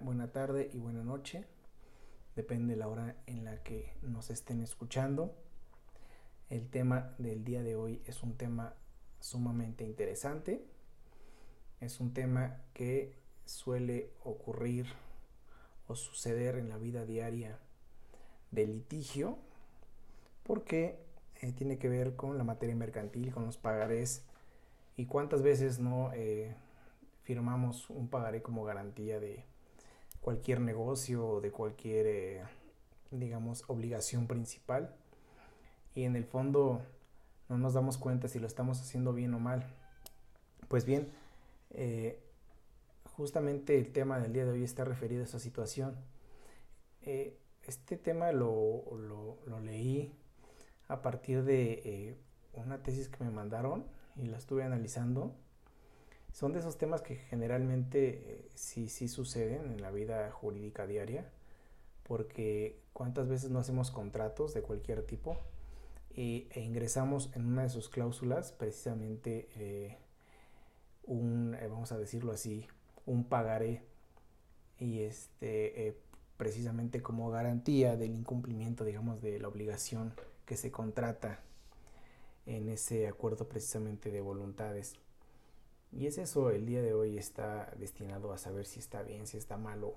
buena tarde y buena noche. Depende de la hora en la que nos estén escuchando. El tema del día de hoy es un tema sumamente interesante. Es un tema que suele ocurrir o suceder en la vida diaria de litigio porque eh, tiene que ver con la materia mercantil, con los pagarés y cuántas veces no eh, firmamos un pagaré como garantía de cualquier negocio o de cualquier, eh, digamos, obligación principal. Y en el fondo no nos damos cuenta si lo estamos haciendo bien o mal. Pues bien, eh, justamente el tema del día de hoy está referido a esa situación. Eh, este tema lo, lo, leí a partir de una tesis que me mandaron y la estuve analizando son de esos temas que generalmente eh, sí, sí suceden en la vida jurídica diaria, porque cuántas veces no hacemos contratos de cualquier tipo e, ingresamos en una de sus cláusulas precisamente eh, un, eh, vamos a decirlo así, un pagaré y este precisamente como garantía del incumplimiento, digamos, de la obligación que se contrata en ese acuerdo precisamente de voluntades. Y es eso, el día de hoy está destinado a saber si está bien, si está malo,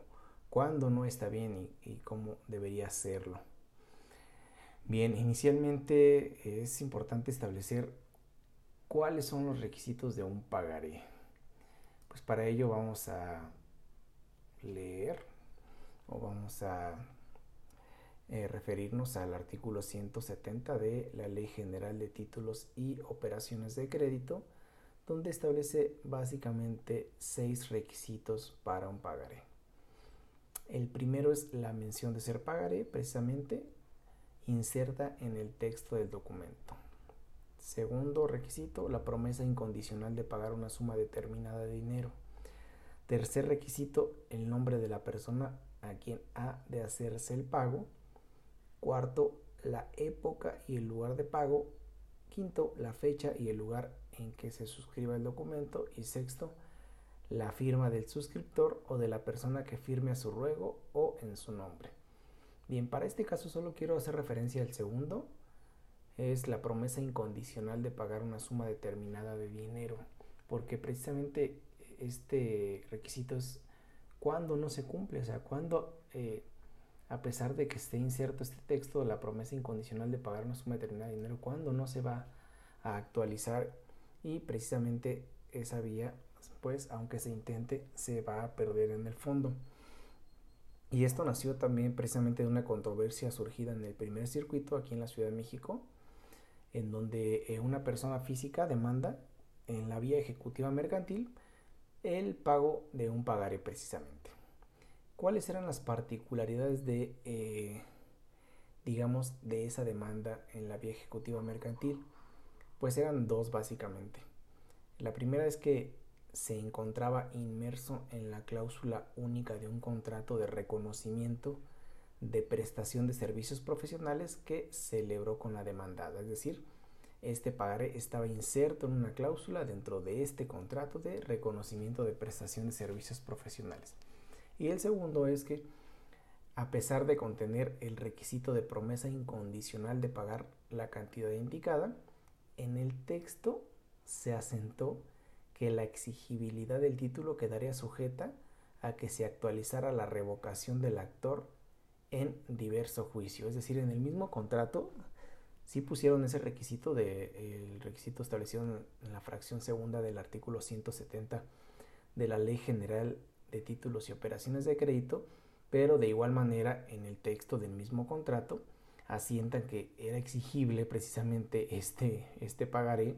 cuándo no está bien y, cómo debería hacerlo. Bien, inicialmente es importante establecer cuáles son los requisitos de un pagaré. Pues para ello vamos a leer o vamos a eh, referirnos al artículo 170 de la Ley General de Títulos y Operaciones de Crédito donde establece básicamente seis requisitos para un pagaré. El primero es la mención de ser pagaré, precisamente inserta en el texto del documento. Segundo requisito, la promesa incondicional de pagar una suma determinada de dinero. Tercer requisito, el nombre de la persona a quien ha de hacerse el pago. Cuarto, la época y el lugar de pago. Quinto, la fecha y el lugar en que se suscriba el documento y sexto, la firma del suscriptor o de la persona que firme a su ruego o en su nombre. Bien, para este caso solo quiero hacer referencia al segundo, es la promesa incondicional de pagar una suma determinada de dinero, porque precisamente este requisito es cuando no se cumple, o sea, cuando eh, a pesar de que esté inserto este texto, la promesa incondicional de pagar una suma determinada de dinero, cuando no se va a actualizar y precisamente esa vía pues aunque se intente se va a perder en el fondo y esto nació también precisamente de una controversia surgida en el primer circuito aquí en la Ciudad de México en donde eh, una persona física demanda en la vía ejecutiva mercantil el pago de un pagaré precisamente. ¿Cuáles eran las particularidades de, eh, digamos, de esa demanda en la vía ejecutiva mercantil? Pues eran dos básicamente. La primera es que se encontraba inmerso en la cláusula única de un contrato de reconocimiento de prestación de servicios profesionales que celebró con la demandada. Es decir, este pagaré estaba inserto en una cláusula dentro de este contrato de reconocimiento de prestación de servicios profesionales. Y el segundo es que, a pesar de contener el requisito de promesa incondicional de pagar la cantidad indicada, en el texto se asentó que la exigibilidad del título quedaría sujeta a que se actualizara la revocación del actor en diverso juicio. Es decir, en el mismo contrato sí pusieron ese requisito de el requisito establecido en la fracción segunda del artículo 170 de la Ley General de Títulos y Operaciones de Crédito, pero de igual manera en el texto del mismo contrato asientan que era exigible precisamente este, este pagaré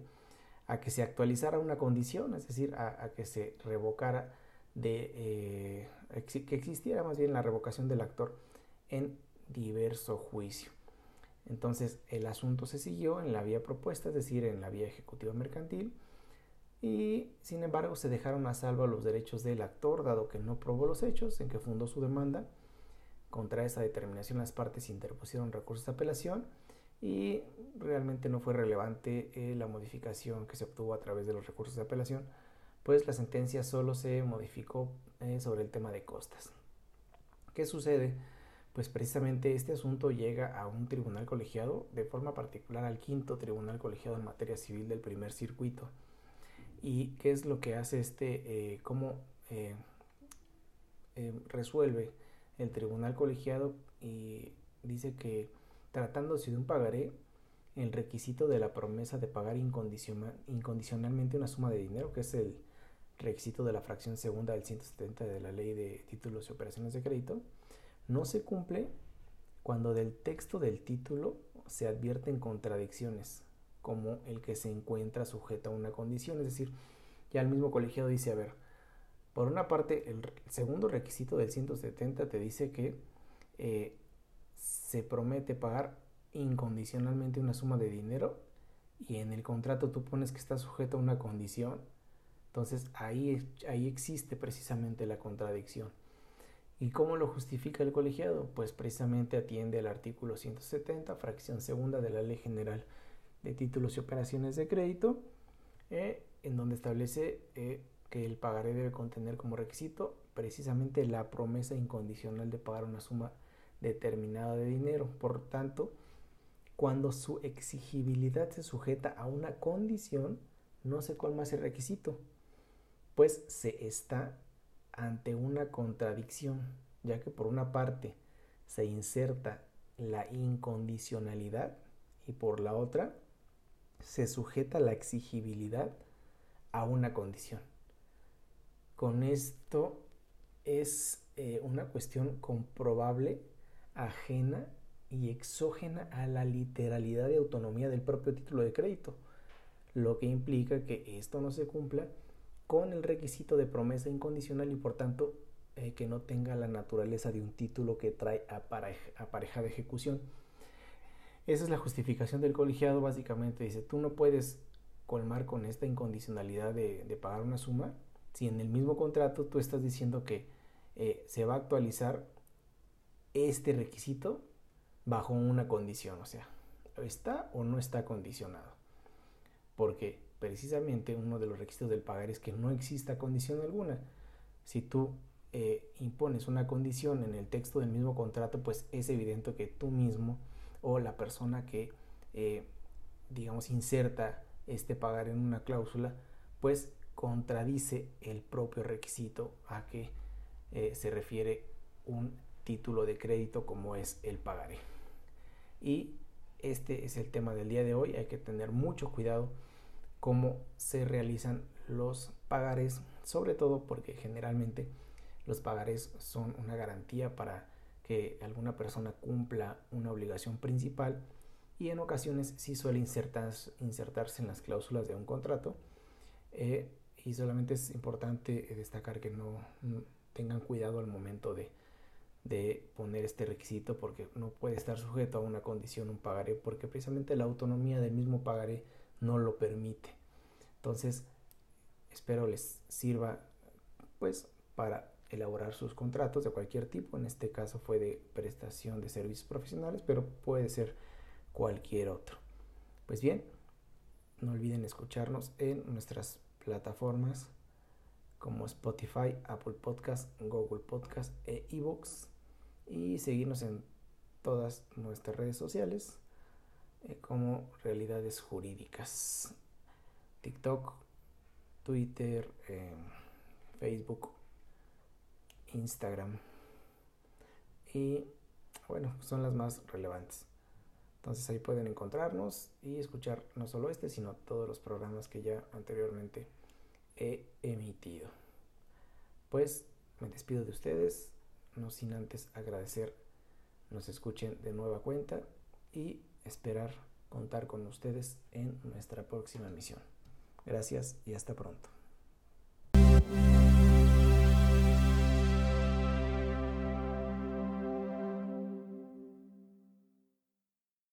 a que se actualizara una condición, es decir, a, que se revocara de eh, que existiera más bien la revocación del actor en diverso juicio. Entonces el asunto se siguió en la vía propuesta, es decir, en la vía ejecutiva mercantil, y sin embargo se dejaron a salvo los derechos del actor, dado que no probó los hechos en que fundó su demanda contra esa determinación las partes interpusieron recursos de apelación y realmente no fue relevante eh, la modificación que se obtuvo a través de los recursos de apelación pues la sentencia solo se modificó eh, sobre el tema de costas. ¿Qué sucede? Pues precisamente este asunto llega a un tribunal colegiado, de forma particular al quinto tribunal colegiado en materia civil del primer circuito. ¿Y qué es lo que hace este, eh, cómo resuelve el tribunal colegiado y dice que tratándose de un pagaré, el requisito de la promesa de pagar incondicionalmente una suma de dinero, que es el requisito de la fracción segunda del 170 de la ley de títulos y operaciones de crédito, no se cumple cuando del texto del título se advierten contradicciones, como el que se encuentra sujeto a una condición, es decir, ya el mismo colegiado dice, a ver, por una parte, el segundo requisito del 170 te dice que eh, se promete pagar incondicionalmente una suma de dinero y en el contrato tú pones que está sujeto a una condición, entonces ahí, ahí existe precisamente la contradicción. ¿Y cómo lo justifica el colegiado? Pues precisamente atiende al artículo 170, fracción segunda de la Ley General de Títulos y Operaciones de Crédito, eh, en donde establece eh, que el pagaré debe contener como requisito precisamente la promesa incondicional de pagar una suma determinada de dinero. Por tanto, cuando su exigibilidad se sujeta a una condición, no se colma ese requisito, pues se está ante una contradicción, ya que por una parte se inserta la incondicionalidad y por la otra se sujeta la exigibilidad a una condición. Con esto es eh, una cuestión comprobable, ajena y exógena a la literalidad de autonomía del propio título de crédito, lo que implica que esto no se cumpla con el requisito de promesa incondicional y por tanto eh, que no tenga la naturaleza de un título que trae aparejada ejecución. Esa es la justificación del colegiado, básicamente dice, tú no puedes colmar con esta incondicionalidad de, pagar una suma si en el mismo contrato tú estás diciendo que eh, se va a actualizar este requisito bajo una condición, o sea, está o no está condicionado. Porque precisamente uno de los requisitos del pagar es que no exista condición alguna. Si tú eh, impones una condición en el texto del mismo contrato, pues es evidente que tú mismo o la persona que, eh, digamos, inserta este pagar en una cláusula, pues contradice el propio requisito a que eh, se refiere un título de crédito como es el pagaré. Y este es el tema del día de hoy. Hay que tener mucho cuidado cómo se realizan los pagares, sobre todo porque generalmente los pagares son una garantía para que alguna persona cumpla una obligación principal y en ocasiones sí suele insertarse, insertarse en las cláusulas de un contrato eh, y solamente es importante destacar que no tengan cuidado al momento de de poner este requisito porque no puede estar sujeto a una condición, un pagaré, porque precisamente la autonomía del mismo pagaré no lo permite. Entonces, espero les sirva pues para elaborar sus contratos de cualquier tipo, en este caso fue de prestación de servicios profesionales, pero puede ser cualquier otro. Pues bien, no olviden escucharnos en nuestras plataformas como Spotify, Apple Podcast, Google Podcast e iVoox y seguirnos en todas nuestras redes sociales eh, como realidades jurídicas. TikTok, Twitter, em, Facebook, Instagram. Y bueno, son las más relevantes. Entonces ahí pueden encontrarnos y escuchar no solo este, sino todos los programas que ya anteriormente he emitido. Pues me despido de ustedes no sin antes agradecer nos escuchen de nueva cuenta y esperar contar con ustedes en nuestra próxima misión. Gracias y hasta pronto.